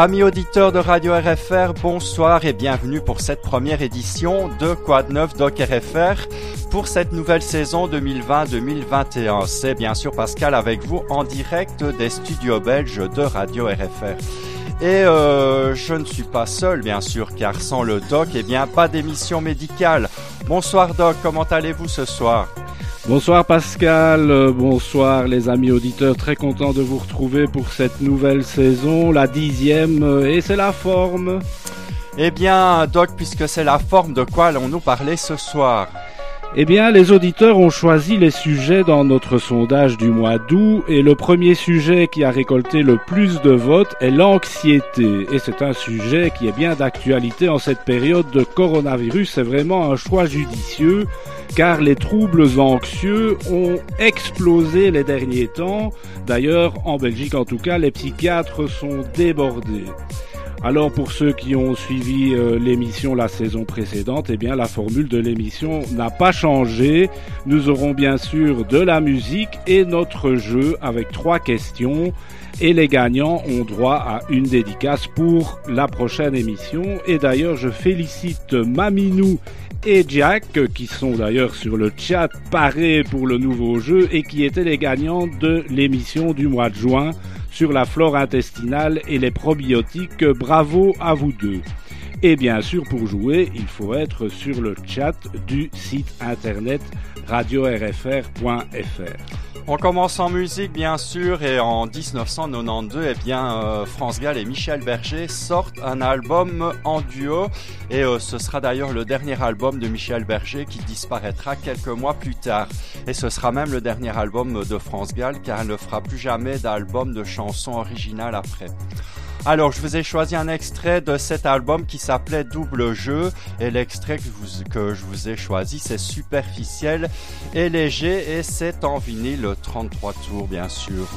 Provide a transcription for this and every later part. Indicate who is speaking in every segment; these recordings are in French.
Speaker 1: Amis auditeurs de Radio RFR, bonsoir et bienvenue pour cette première édition de de neuf Doc RFR pour cette nouvelle saison 2020-2021. C'est bien sûr Pascal avec vous en direct des studios belges de Radio RFR. Et euh, je ne suis pas seul bien sûr car sans le doc, eh bien pas d'émission médicale. Bonsoir doc, comment allez-vous ce soir?
Speaker 2: Bonsoir Pascal, euh, bonsoir les amis auditeurs, très content de vous retrouver pour cette nouvelle saison, la dixième, euh, et c'est la forme.
Speaker 1: Eh bien Doc, puisque c'est la forme, de quoi allons-nous parler ce soir
Speaker 2: eh bien, les auditeurs ont choisi les sujets dans notre sondage du mois d'août et le premier sujet qui a récolté le plus de votes est l'anxiété. Et c'est un sujet qui est bien d'actualité en cette période de coronavirus. C'est vraiment un choix judicieux car les troubles anxieux ont explosé les derniers temps. D'ailleurs, en Belgique en tout cas, les psychiatres sont débordés. Alors pour ceux qui ont suivi euh, l'émission la saison précédente, eh bien la formule de l'émission n'a pas changé. Nous aurons bien sûr de la musique et notre jeu avec trois questions et les gagnants ont droit à une dédicace pour la prochaine émission. Et d'ailleurs, je félicite Maminou et Jack, qui sont d'ailleurs sur le chat parés pour le nouveau jeu et qui étaient les gagnants de l'émission du mois de juin sur la flore intestinale et les probiotiques. Bravo à vous deux. Et bien sûr, pour jouer, il faut être sur le chat du site internet radio-rfr.fr.
Speaker 1: On commence en musique bien sûr et en 1992 eh bien euh, France Gall et Michel Berger sortent un album en duo et euh, ce sera d'ailleurs le dernier album de Michel Berger qui disparaîtra quelques mois plus tard et ce sera même le dernier album de France Gall car elle ne fera plus jamais d'album de chansons originales après. Alors, je vous ai choisi un extrait de cet album qui s'appelait Double Jeu. Et l'extrait que, je vous ai choisi, c'est superficiel et léger. Et c'est en vinyle 33 tours, bien sûr.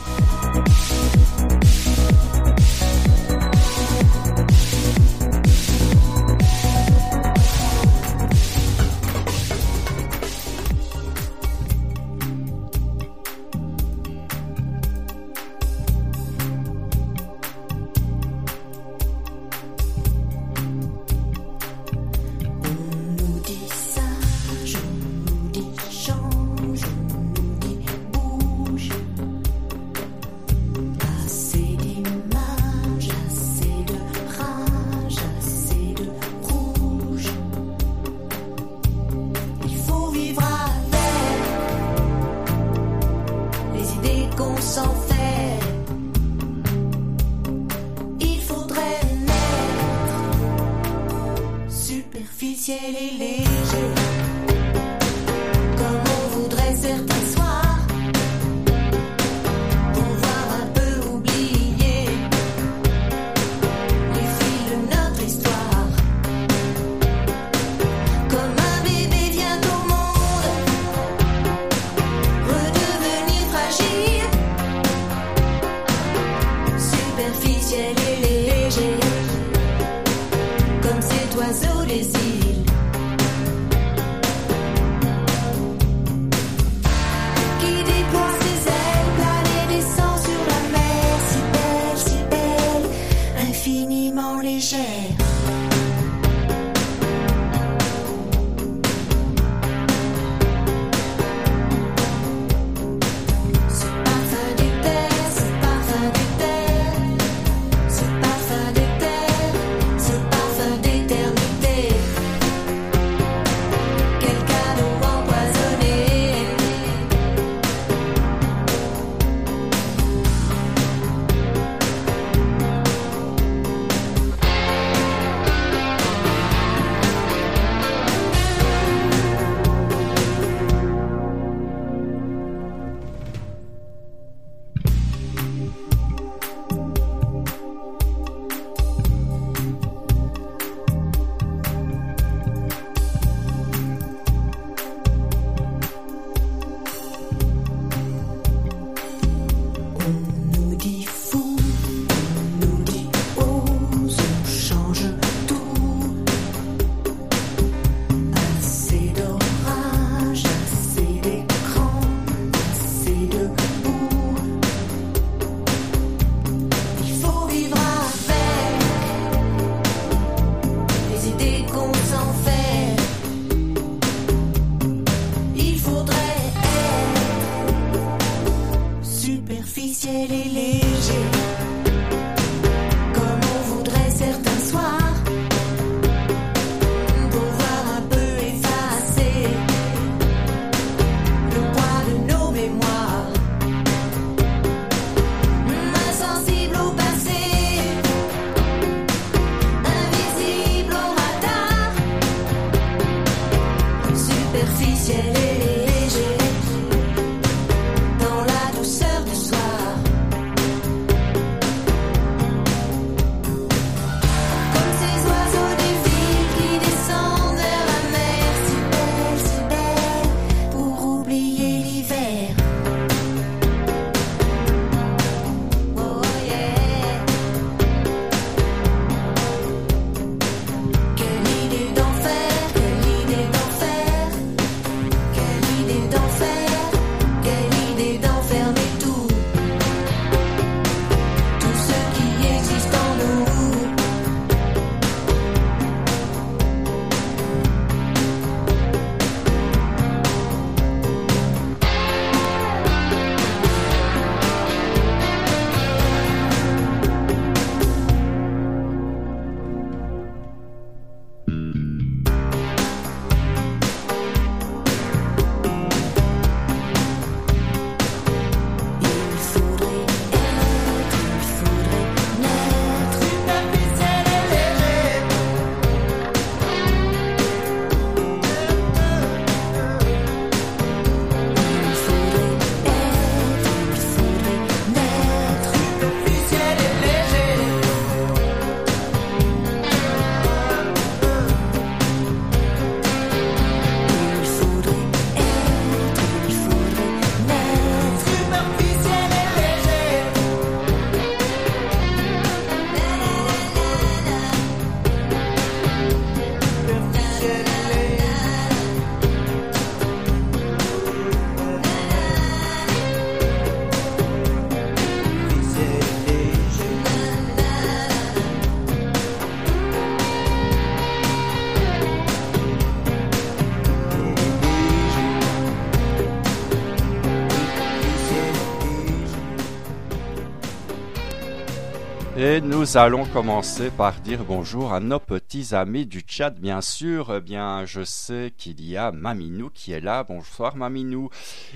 Speaker 3: Nous
Speaker 1: allons commencer par dire bonjour à nos petits amis du chat, bien sûr. Eh bien, je sais qu'il y a Maminou qui est là. Bonsoir Maminou.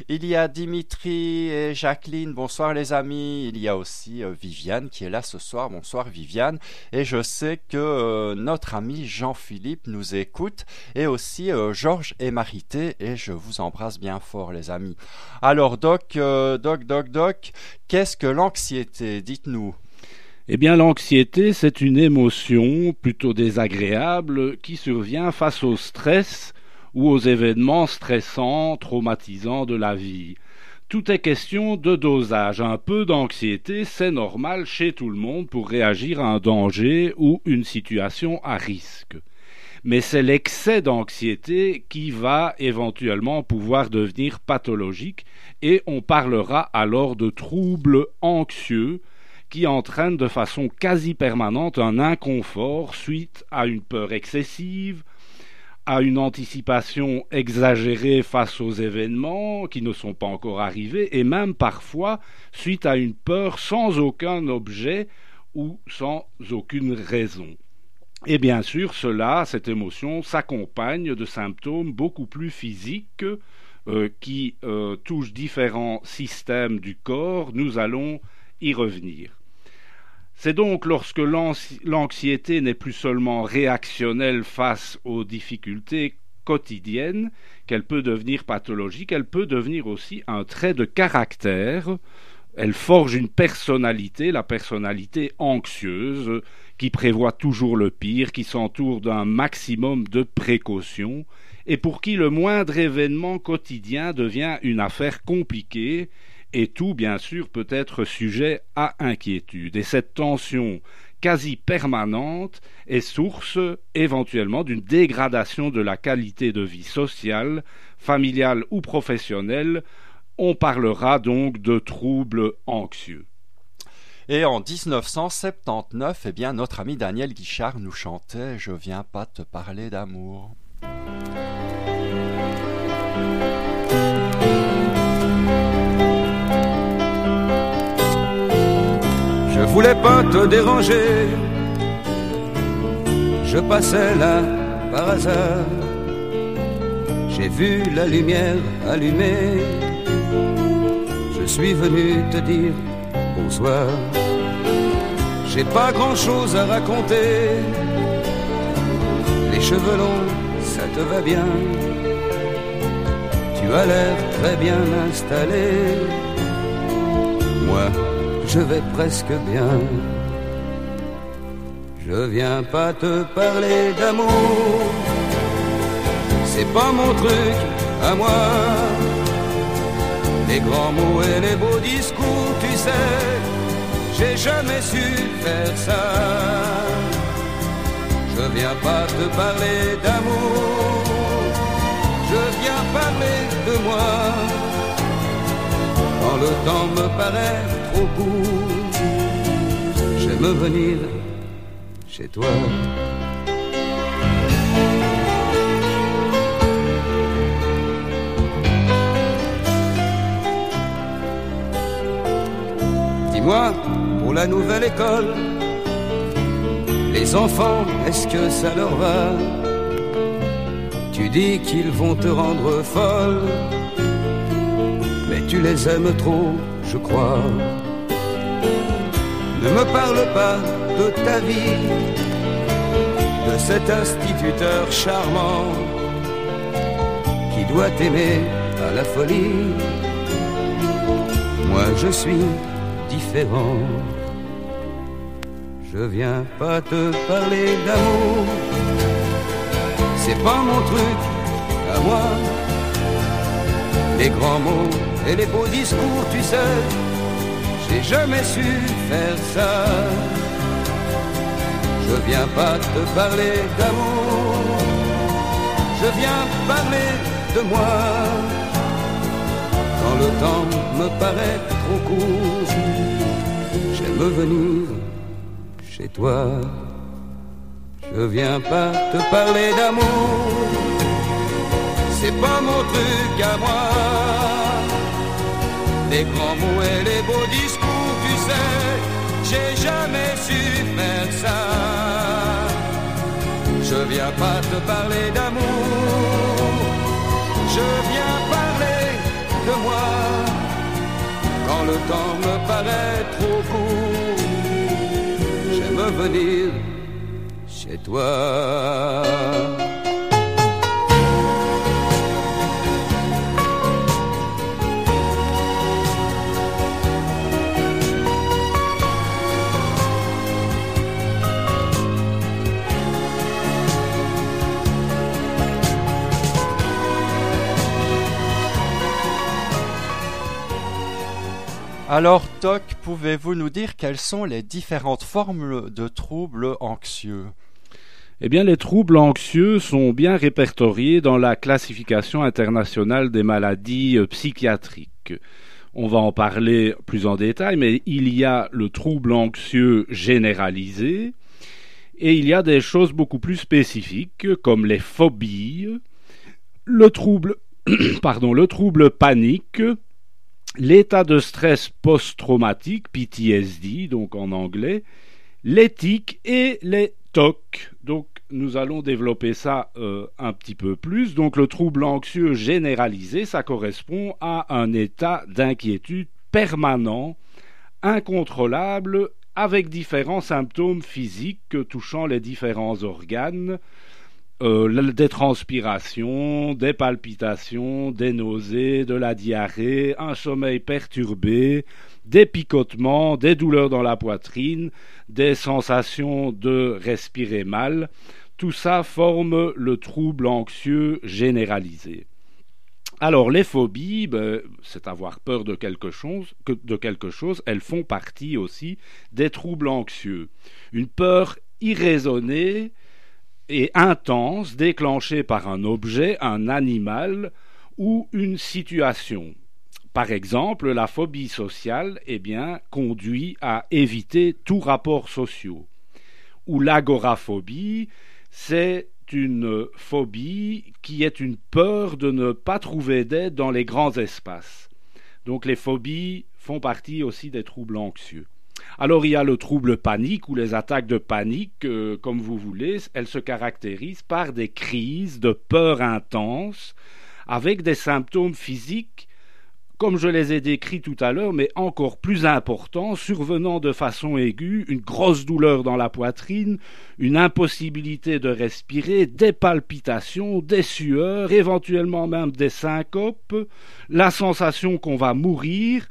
Speaker 1: Il y a Dimitri et Jacqueline. Bonsoir les amis. Il y a aussi euh, Viviane qui est là ce soir. Bonsoir Viviane. Et je sais que euh, notre ami Jean-Philippe nous écoute et aussi euh, Georges et Marité. Et je vous embrasse bien fort les amis. Alors Doc, Doc, Doc, Doc, qu'est-ce que l'anxiété? Dites-nous.
Speaker 2: Eh bien, l'anxiété, c'est une émotion plutôt désagréable qui survient face au stress ou aux événements stressants, traumatisants de la vie. Tout est question de dosage. Un peu d'anxiété, c'est normal chez tout le monde pour réagir à un danger ou une situation à risque. Mais c'est l'excès d'anxiété qui va éventuellement pouvoir devenir pathologique et on parlera alors de troubles anxieux qui entraîne de façon quasi permanente un inconfort suite à une peur excessive, à une anticipation exagérée face aux événements qui ne sont pas encore arrivés, et même parfois suite à une peur sans aucun objet ou sans aucune raison. Et bien sûr, cela, cette émotion, s'accompagne de symptômes beaucoup plus physiques euh, qui euh, touchent différents systèmes du corps. Nous allons y revenir. C'est donc lorsque l'anxiété n'est plus seulement réactionnelle face aux difficultés quotidiennes qu'elle peut devenir pathologique, elle peut devenir aussi un trait de caractère. Elle forge une personnalité, la personnalité anxieuse, qui prévoit toujours le pire, qui s'entoure d'un maximum de précautions, et pour qui le moindre événement quotidien devient une affaire compliquée et tout, bien sûr, peut être sujet à inquiétude. Et cette tension quasi permanente est source éventuellement d'une dégradation de la qualité de vie sociale, familiale ou professionnelle. On parlera donc de troubles anxieux.
Speaker 1: Et en 1979, eh bien, notre ami Daniel Guichard nous chantait Je viens pas te parler d'amour.
Speaker 4: Voulais pas te déranger. Je passais là par hasard. J'ai vu la lumière allumée. Je suis venu te dire bonsoir. J'ai pas grand chose à raconter. Les cheveux longs, ça te va bien. Tu as l'air très bien installé. Moi, je vais presque bien. Je viens pas te parler d'amour. C'est pas mon truc à moi. Les grands mots et les beaux discours, tu sais, j'ai jamais su faire ça. Je viens pas te parler d'amour. Je viens parler de moi. Quand le temps me paraît trop court, j'aime venir chez toi. Dis-moi, pour la nouvelle école, les enfants, est-ce que ça leur va? Tu dis qu'ils vont te rendre folle, tu les aimes trop, je crois. Ne me parle pas de ta vie, de cet instituteur charmant qui doit t'aimer à la folie. Moi je suis différent. Je viens pas te parler d'amour, c'est pas mon truc à moi. Les grands mots et les beaux discours, tu sais, j'ai jamais su faire ça. Je viens pas te parler d'amour, je viens parler de moi. Quand le temps me paraît trop court, j'aime venir chez toi. Je viens pas te parler d'amour, c'est pas mon truc à moi. Les grands mots et les beaux discours, tu sais, j'ai jamais su faire ça. Je viens pas te parler d'amour, je viens parler de moi. Quand le temps me paraît trop court, j'aime venir chez toi.
Speaker 1: Alors, Toc, pouvez-vous nous dire quelles sont les différentes formes de troubles anxieux?
Speaker 2: Eh bien, les troubles anxieux sont bien répertoriés dans la classification internationale des maladies euh, psychiatriques. On va en parler plus en détail, mais il y a le trouble anxieux généralisé et il y a des choses beaucoup plus spécifiques comme les phobies, le trouble, pardon, le trouble panique, l'état de stress post-traumatique, PTSD, donc en anglais, l'éthique et les TOC. Donc nous allons développer ça euh, un petit peu plus. Donc le trouble anxieux généralisé, ça correspond à un état d'inquiétude permanent, incontrôlable, avec différents symptômes physiques touchant les différents organes, euh, des transpirations, des palpitations, des nausées, de la diarrhée, un sommeil perturbé, des picotements, des douleurs dans la poitrine, des sensations de respirer mal. Tout ça forme le trouble anxieux généralisé. Alors les phobies, ben, c'est avoir peur de quelque, chose, de quelque chose, elles font partie aussi des troubles anxieux. Une peur irraisonnée, et intense déclenchée par un objet, un animal ou une situation. Par exemple, la phobie sociale eh bien, conduit à éviter tout rapport social. Ou l'agoraphobie, c'est une phobie qui est une peur de ne pas trouver d'aide dans les grands espaces. Donc les phobies font partie aussi des troubles anxieux. Alors il y a le trouble panique ou les attaques de panique, euh, comme vous voulez, elles se caractérisent par des crises de peur intense avec des symptômes physiques comme je les ai décrits tout à l'heure, mais encore plus importants, survenant de façon aiguë, une grosse douleur dans la poitrine, une impossibilité de respirer, des palpitations, des sueurs, éventuellement même des syncopes, la sensation qu'on va mourir,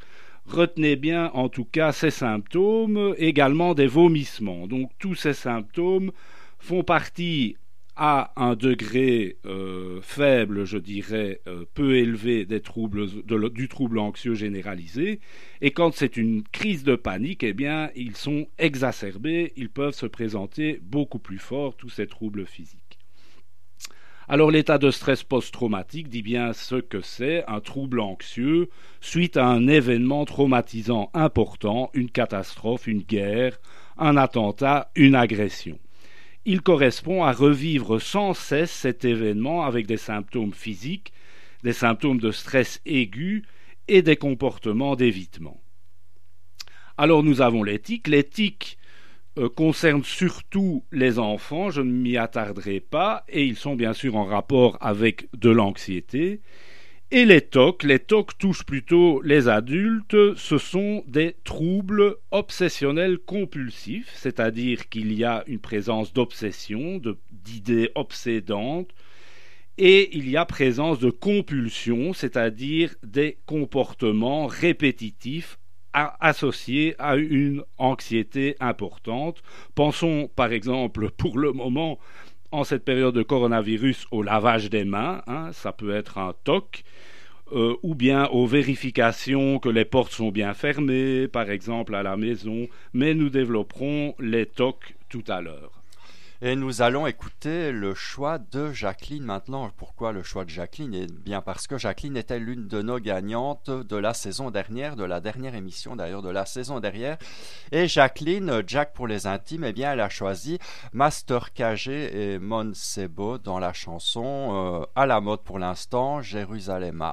Speaker 2: retenez bien en tout cas ces symptômes, également des vomissements. Donc tous ces symptômes font partie à un degré euh, faible, je dirais, euh, peu élevé du trouble anxieux généralisé. Et quand c'est une crise de panique, eh bien, ils sont exacerbés, ils peuvent se présenter beaucoup plus fort, tous ces troubles physiques. Alors l'état de stress post-traumatique dit bien ce que c'est, un trouble anxieux suite à un événement traumatisant important, une catastrophe, une guerre, un attentat, une agression il correspond à revivre sans cesse cet événement avec des symptômes physiques, des symptômes de stress aigu et des comportements d'évitement. Alors nous avons l'éthique. L'éthique euh, concerne surtout les enfants, je ne m'y attarderai pas, et ils sont bien sûr en rapport avec de l'anxiété. Et les TOC, les TOC touchent plutôt les adultes, ce sont des troubles obsessionnels compulsifs, c'est-à-dire qu'il y a une présence d'obsession, d'idées obsédantes, et il y a présence de compulsion, c'est-à-dire des comportements répétitifs associés à une anxiété importante. Pensons par exemple pour le moment en cette période de coronavirus au lavage des mains, hein, ça peut être un TOC, euh, ou bien aux vérifications que les portes sont bien fermées, par exemple à la maison, mais nous développerons les TOC tout à l'heure.
Speaker 1: Et nous allons écouter le choix de Jacqueline maintenant. Pourquoi le choix de Jacqueline? Eh bien parce que Jacqueline était l'une de nos gagnantes de la saison dernière, de la dernière émission d'ailleurs de la saison dernière. Et Jacqueline, Jack pour les intimes, eh bien elle a choisi Master KG et Mon Sebo dans la chanson euh, à la mode pour l'instant, Jérusalem.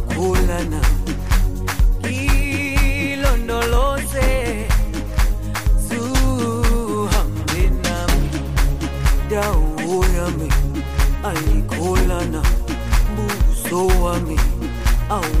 Speaker 5: So I me, oh.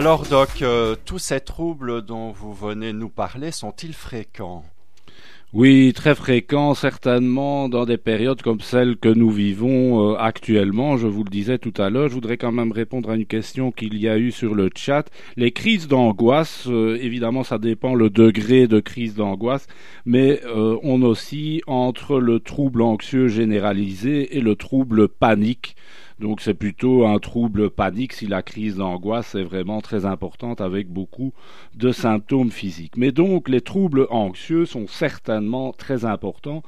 Speaker 6: Alors Doc, euh, tous ces troubles dont vous venez nous parler sont-ils fréquents?
Speaker 2: Oui, très fréquent, certainement dans des périodes comme celle que nous vivons euh, actuellement. Je vous le disais tout à l'heure, je voudrais quand même répondre à une question qu'il y a eu sur le chat. Les crises d'angoisse, euh, évidemment, ça dépend le degré de crise d'angoisse, mais on oscille entre le trouble anxieux généralisé et le trouble panique. Donc c'est plutôt un trouble panique si la crise d'angoisse est vraiment très importante avec beaucoup de symptômes physiques. Mais donc les troubles anxieux sont certainement très importants,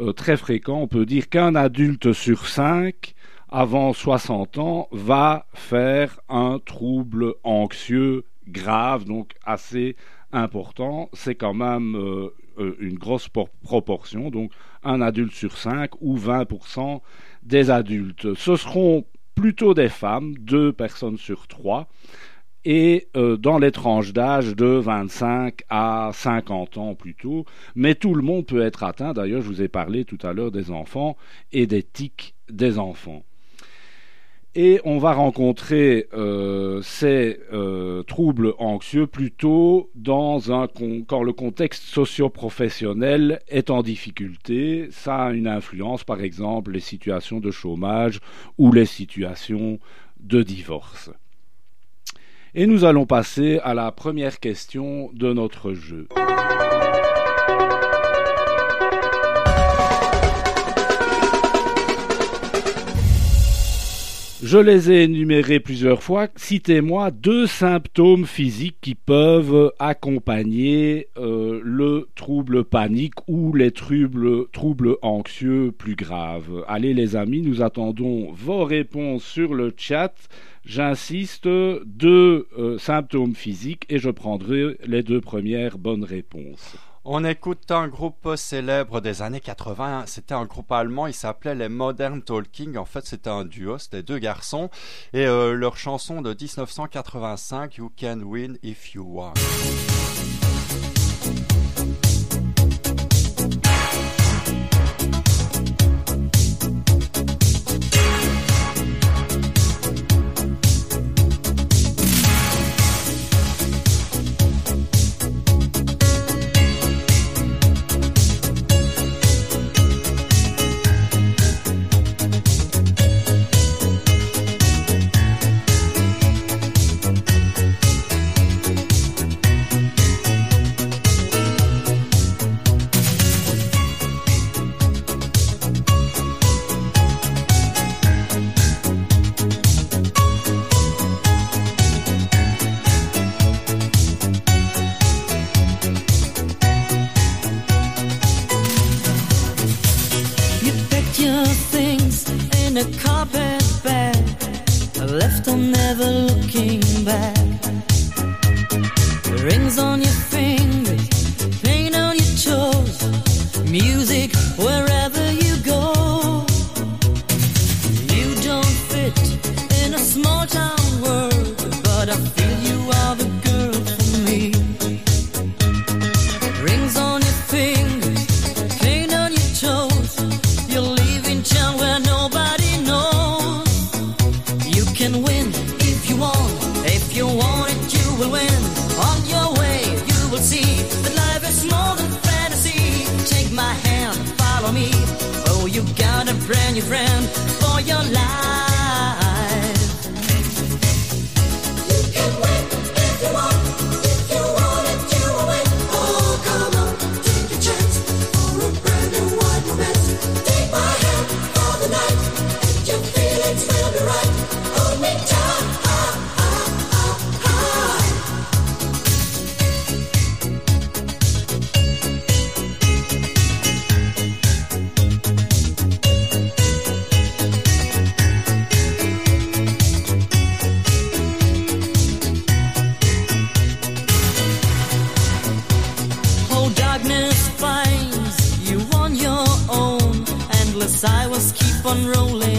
Speaker 2: euh, très fréquents. On peut dire qu'un adulte sur cinq avant 60 ans va faire un trouble anxieux grave, donc assez important. C'est quand même euh, euh, une grosse por- proportion, donc un adulte sur cinq ou 20% des adultes. Ce seront plutôt des femmes, deux personnes sur trois, et euh, dans les tranches d'âge de 25 à 50 ans plutôt, mais tout le monde peut être atteint. D'ailleurs, je vous ai parlé tout à l'heure des enfants et des tics des enfants. Et on va rencontrer euh, ces euh, troubles anxieux plutôt dans un quand le contexte socio-professionnel est en difficulté. Ça a une influence, par exemple, les situations de chômage ou les situations de divorce. Et nous allons passer à la première question de notre jeu. Je les ai énumérés plusieurs fois. Citez-moi deux symptômes physiques qui peuvent accompagner euh, le trouble panique ou les troubles, anxieux plus graves. Allez les amis, nous attendons vos réponses sur le chat. J'insiste, deux euh, symptômes physiques et je prendrai les deux premières bonnes réponses.
Speaker 6: On écoute un groupe célèbre des années 80. C'était un groupe allemand. Il s'appelait les Modern Talking. En fait, c'était un duo. C'était deux garçons. Et euh, leur chanson de 1985, You Can Win If You Want. Keep on rolling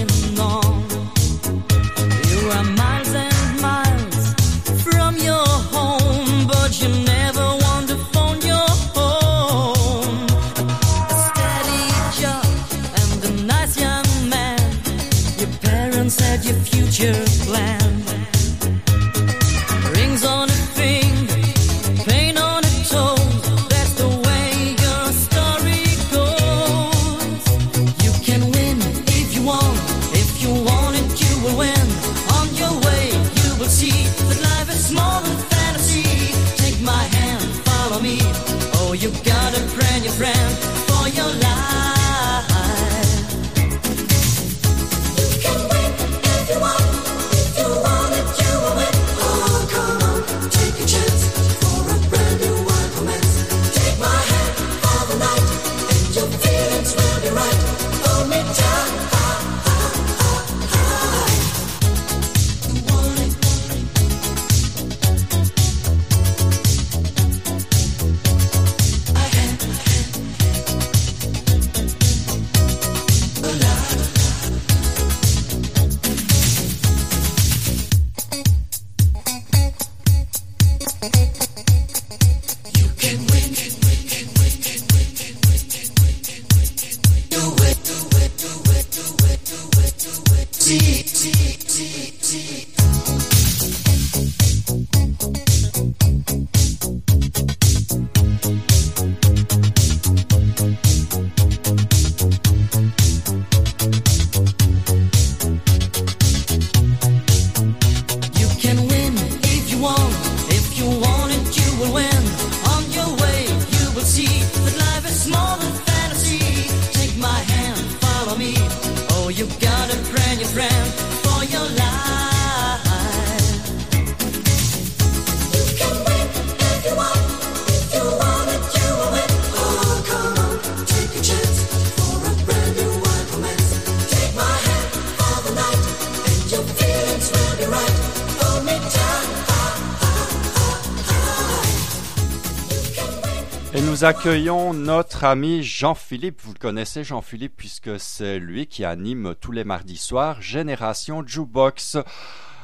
Speaker 1: nous accueillons notre ami Jean-Philippe. Vous le connaissez, Jean-Philippe, puisque c'est lui qui anime tous les mardis soirs Génération Jukebox.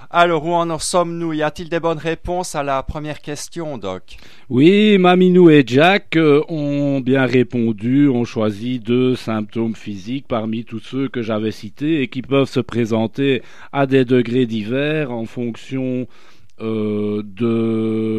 Speaker 1: Alors, où en sommes-nous? Y a-t-il des bonnes réponses à la première question, Doc?
Speaker 2: Oui, Maminou et Jack euh, ont bien répondu, ont choisi deux symptômes physiques parmi tous ceux que j'avais cités et qui peuvent se présenter à des degrés divers en fonction euh,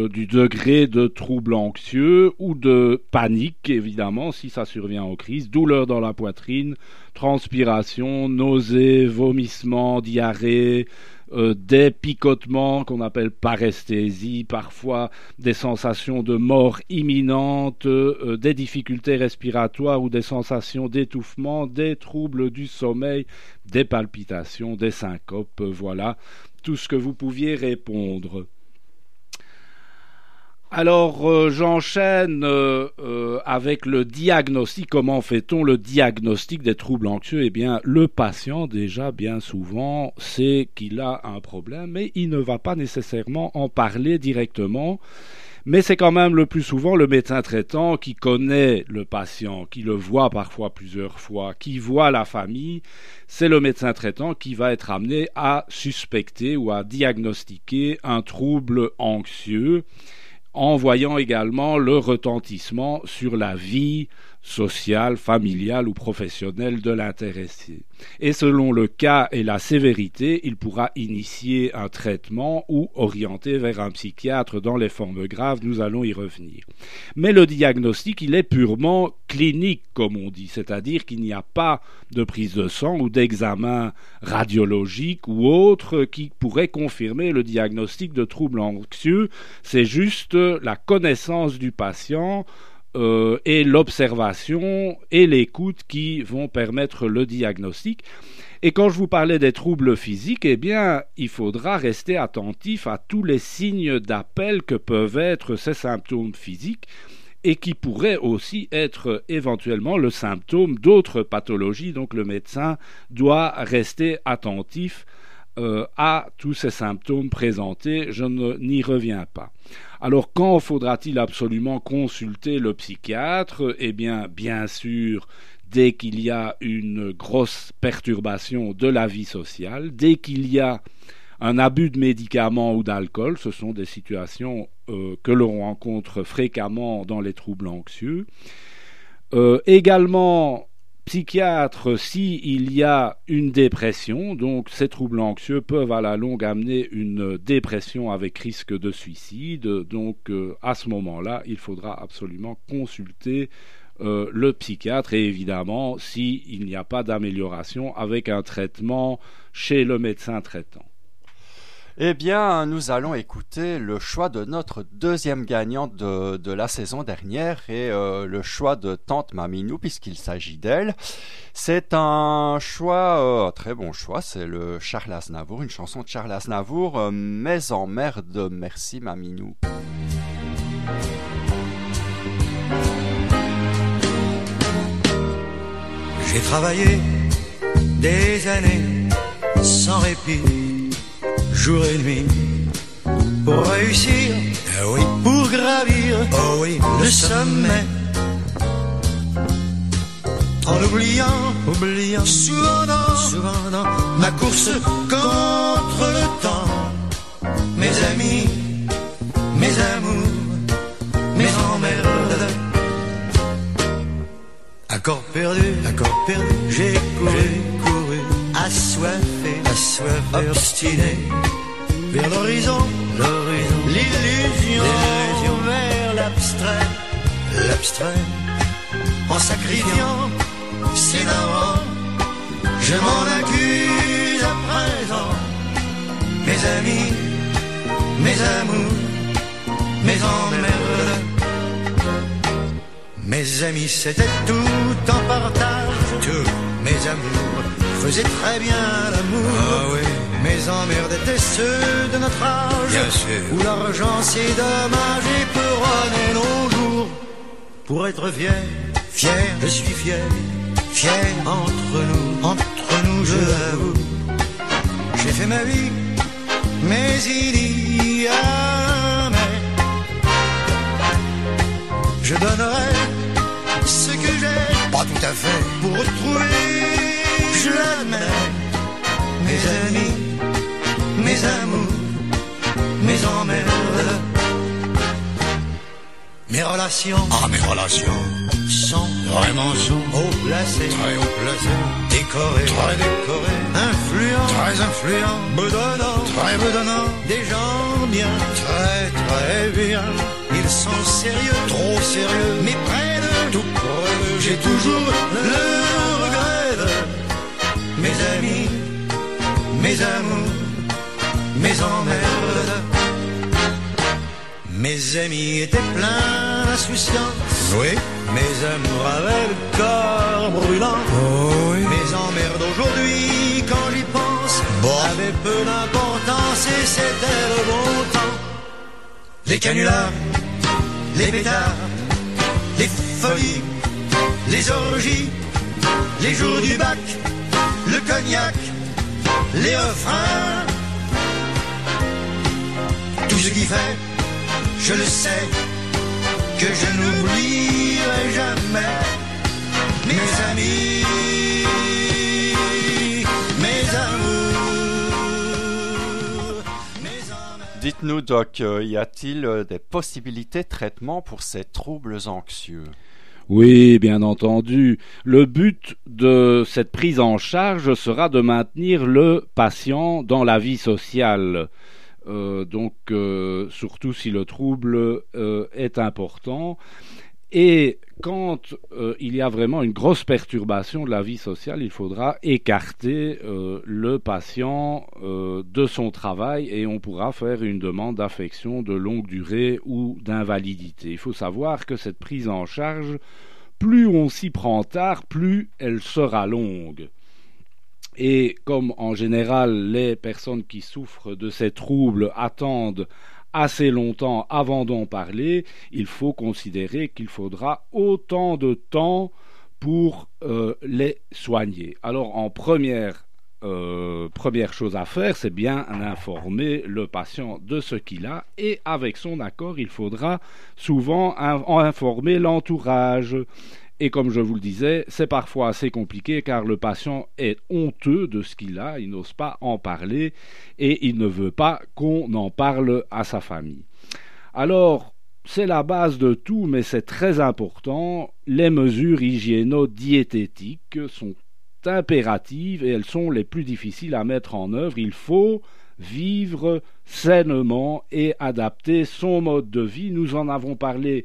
Speaker 2: du degré de trouble anxieux ou de panique, évidemment, si ça survient en crise, douleur dans la poitrine, transpiration, nausées, vomissements, diarrhée, euh, des picotements qu'on appelle paresthésie, parfois des sensations de mort imminente, euh, des difficultés respiratoires ou des sensations d'étouffement, des troubles du sommeil, des palpitations, des syncopes, voilà tout ce que vous pouviez répondre. Alors euh, j'enchaîne euh, euh, avec le diagnostic. Comment fait-on le diagnostic des troubles anxieux? Eh bien, le patient déjà bien souvent sait qu'il a un problème, mais il ne va pas nécessairement en parler directement. Mais c'est quand même le plus souvent le médecin traitant qui connaît le patient, qui le voit parfois plusieurs fois, qui voit la famille. C'est le médecin traitant qui va être amené à suspecter ou à diagnostiquer un trouble anxieux en voyant également le retentissement sur la vie sociale, familiale ou professionnelle de l'intéressé. Et selon le cas et la sévérité, il pourra initier un traitement ou orienter vers un psychiatre dans les formes graves, nous allons y revenir. Mais le diagnostic, il est purement clinique, comme on dit, c'est-à-dire qu'il n'y a pas de prise de sang ou d'examen radiologique ou autre qui pourrait confirmer le diagnostic de trouble anxieux, c'est juste la connaissance du patient, euh, et l'observation et l'écoute qui vont permettre le diagnostic. Et quand je vous parlais des troubles physiques, eh bien, il faudra rester attentif à tous les signes d'appel que peuvent être ces symptômes physiques et qui pourraient aussi être éventuellement le symptôme d'autres pathologies. Donc le médecin doit rester attentif euh, à tous ces symptômes présentés. Je n'y reviens pas. Alors quand faudra-t-il absolument consulter le psychiatre? Eh bien, bien sûr, dès qu'il y a une grosse perturbation de la vie sociale, dès qu'il y a un abus de médicaments ou d'alcool, ce sont des situations euh, que l'on rencontre fréquemment dans les troubles anxieux. Euh, également, psychiatre, si il y a une dépression, donc ces troubles anxieux peuvent à la longue amener une dépression avec risque de suicide. Donc euh, à ce moment-là, il faudra absolument consulter euh, le psychiatre et évidemment s'il n'y a pas d'amélioration avec un traitement chez le médecin traitant.
Speaker 1: Eh bien, nous allons écouter le choix de notre deuxième gagnante de, de la saison dernière et euh, le choix de Tante Maminou puisqu'il s'agit d'elle. C'est un choix, euh, très bon choix, c'est le Charles Aznavour, une chanson de Charles Aznavour, euh, Mais en merde, merci Maminou.
Speaker 7: J'ai travaillé des années sans répit, jour et nuit, pour réussir, ah oui, pour gravir, oh oui, le sommet. En oubliant, oubliant, souvent dans, souvent dans ma course contre le temps, mes amis, mes amours, mes emmerdes. Accord perdu, accord perdu, j'ai couru, couru, assoiffé, assoiffé, obstiné, vers l'horizon, l'illusion, vers l'abstrait, l'abstrait, en sacrifiant ses darons, je m'en accuse à présent, mes amis, mes amours, mes emmerdes. Mes amis, c'était tout en partage. Tous mes amours faisaient très bien l'amour. Ah oui. Mes emmerdes étaient ceux de notre âge? Bien sûr. Où l'argent, c'est dommage et peut nos jours? Pour être fier, fier, je suis fier. Fier entre nous, entre nous, je l'avoue. J'ai fait ma vie, mais il y a mais. Je donnerai ce que j'ai. Pas tout à fait. Pour retrouver, je l'admets, mes amis, mes amours, mes emmerdes. Mes relations. Ah, mes relations. Sont vraiment sont haut placées. Très haut placées. Décorées. Très décorées. Influents. Très influents. Bedonnants. Très bedonnants. Des gens bien. Très, très bien. Ils sont sérieux. Trop sérieux. Mais près de tout J'ai toujours le mes amis, mes amours, mes emmerdes. Mes amis étaient pleins d'insouciance. Oui. Mes amours avaient le corps brûlant. oui. Mes emmerdes aujourd'hui, quand j'y pense, avaient peu d'importance et c'était le bon temps. Les canulars, les pétards, les folies, les orgies, les jours du bac, le cognac, les refrains. Tout ce qui fait, je le sais, que je n'oublierai jamais mes amis, mes amours, mes.
Speaker 1: Dites-nous, Doc, euh, y a-t-il euh, des possibilités de traitement pour ces troubles anxieux?
Speaker 2: Oui, bien entendu. Le but de cette prise en charge sera de maintenir le patient dans la vie sociale. Euh, donc, euh, surtout si le trouble euh, est important. Quand euh, il y a vraiment une grosse perturbation de la vie sociale, il faudra écarter euh, le patient euh, de son travail et on pourra faire une demande d'affection de longue durée ou d'invalidité. Il faut savoir que cette prise en charge, plus on s'y prend tard, plus elle sera longue. Et comme en général les personnes qui souffrent de ces troubles attendent assez longtemps avant d'en parler, il faut considérer qu'il faudra autant de temps pour euh, les soigner. Alors en première, euh, première chose à faire, c'est bien informer le patient de ce qu'il a et avec son accord, il faudra souvent in- en informer l'entourage. Et comme je vous le disais, c'est parfois assez compliqué car le patient est honteux de ce qu'il a, il n'ose pas en parler et il ne veut pas qu'on en parle à sa famille. Alors, c'est la base de tout, mais c'est très important. Les mesures hygiéno-diététiques sont impératives et elles sont les plus difficiles à mettre en œuvre. Il faut vivre sainement et adapter son mode de vie. Nous en avons parlé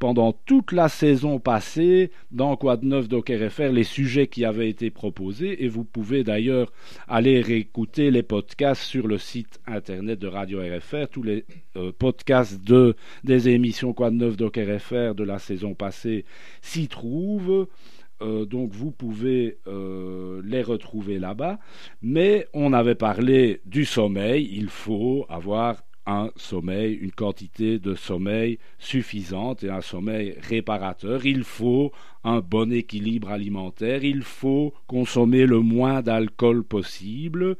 Speaker 2: pendant toute la saison passée dans de neuf Docker FR les sujets qui avaient été proposés et vous pouvez d'ailleurs aller réécouter les podcasts sur le site internet de Radio RFR tous les euh, podcasts de des émissions de neuf Docker FR de la saison passée s'y trouvent euh, donc vous pouvez euh, les retrouver là-bas. Mais on avait parlé du sommeil. Il faut avoir un sommeil, une quantité de sommeil suffisante et un sommeil réparateur. Il faut un bon équilibre alimentaire, il faut consommer le moins d'alcool possible,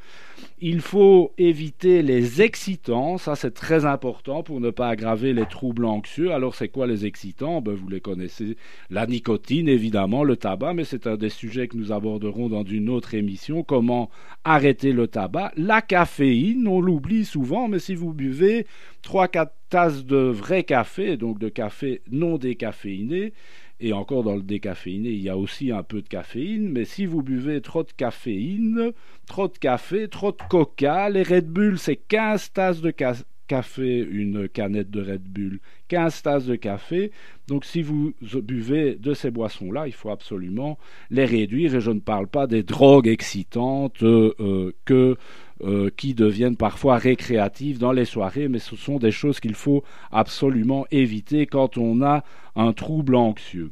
Speaker 2: il faut éviter les excitants, ça c'est très important pour ne pas aggraver les troubles anxieux. Alors c'est quoi les excitants? Ben, Vous les connaissez, la nicotine évidemment, le tabac, mais c'est un des sujets que nous aborderons dans une autre émission, comment arrêter le tabac, la caféine, on l'oublie souvent, mais si vous buvez 3-4 tasses de vrai café, donc de café non décaféiné, et encore dans le décaféiné, il y a aussi un peu de caféine, mais si vous buvez trop de caféine, trop de café, trop de coca, les Red Bull, c'est 15 tasses de ca- café, une canette de Red Bull, 15 tasses de café. Donc si vous buvez de ces boissons-là, il faut absolument les réduire, et je ne parle pas des drogues excitantes euh, euh, que euh, qui deviennent parfois récréatives dans les soirées, mais ce sont des choses qu'il faut absolument éviter quand on a un trouble anxieux.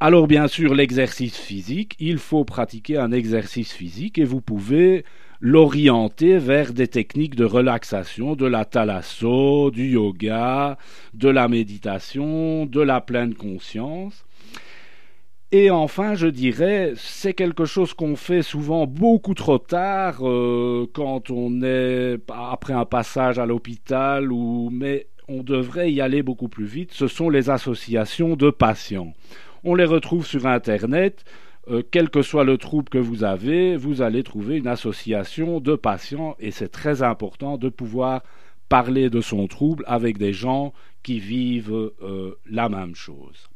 Speaker 2: Alors bien sûr, l'exercice physique, il faut pratiquer un exercice physique et vous pouvez l'orienter vers des techniques de relaxation, de la thalasso, du yoga, de la méditation, de la pleine conscience. Et enfin, je dirais, c'est quelque chose qu'on fait souvent beaucoup trop tard euh, quand on est après un passage à l'hôpital ou mais on devrait y aller beaucoup plus vite. Ce sont les associations de patients. On les retrouve sur internet. Euh, quel que soit le trouble que vous avez, vous allez trouver une association de patients et c'est très important de pouvoir parler de son trouble avec des gens qui vivent euh, la même chose.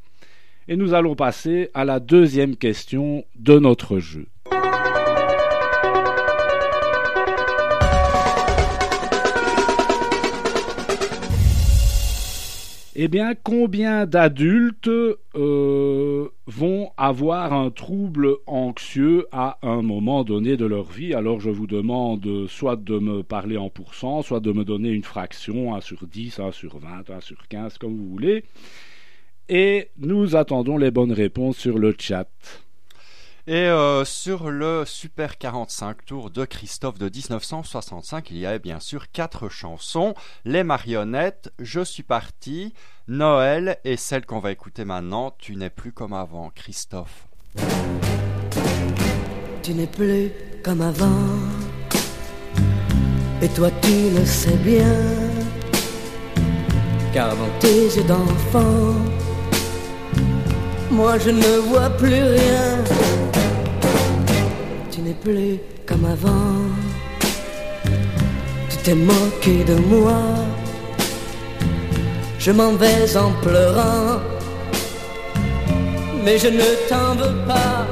Speaker 2: Et nous allons passer à la deuxième question de notre jeu. Eh bien, combien d'adultes euh, vont avoir un trouble anxieux à un moment donné de leur vie? Alors, je vous demande soit de me parler en pourcent, soit de me donner une fraction, 1 sur 10, 1 sur 20, 1 sur 15, comme vous voulez. Et nous attendons les bonnes réponses sur le chat.
Speaker 1: Et euh, sur le Super 45 Tour de Christophe de 1965, il y avait bien sûr quatre chansons Les marionnettes, Je suis parti, Noël et celle qu'on va écouter maintenant, Tu n'es plus comme avant, Christophe.
Speaker 6: Tu n'es plus comme avant. Et toi tu le sais bien. Car dans tes yeux d'enfant, moi je ne vois plus rien. Tu n'es plus comme avant. Tu t'es moqué de moi. Je m'en vais en pleurant. Mais je ne t'en veux pas.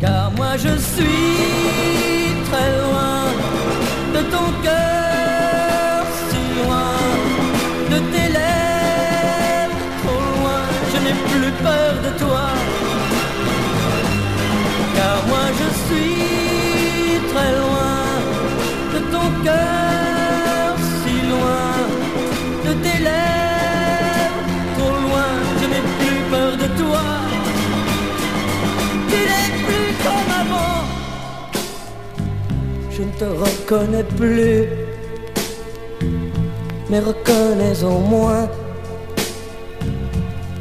Speaker 6: Car moi je suis Je ne te reconnais plus, mais reconnais au moins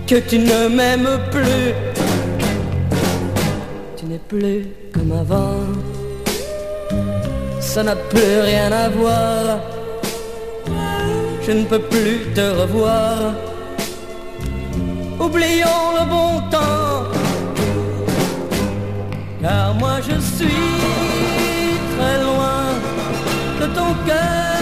Speaker 6: que tu ne m'aimes plus. Tu n'es plus comme avant. Ça n'a plus rien à voir. Je ne peux plus te revoir. oublions le bon temps. Car moi je suis de ton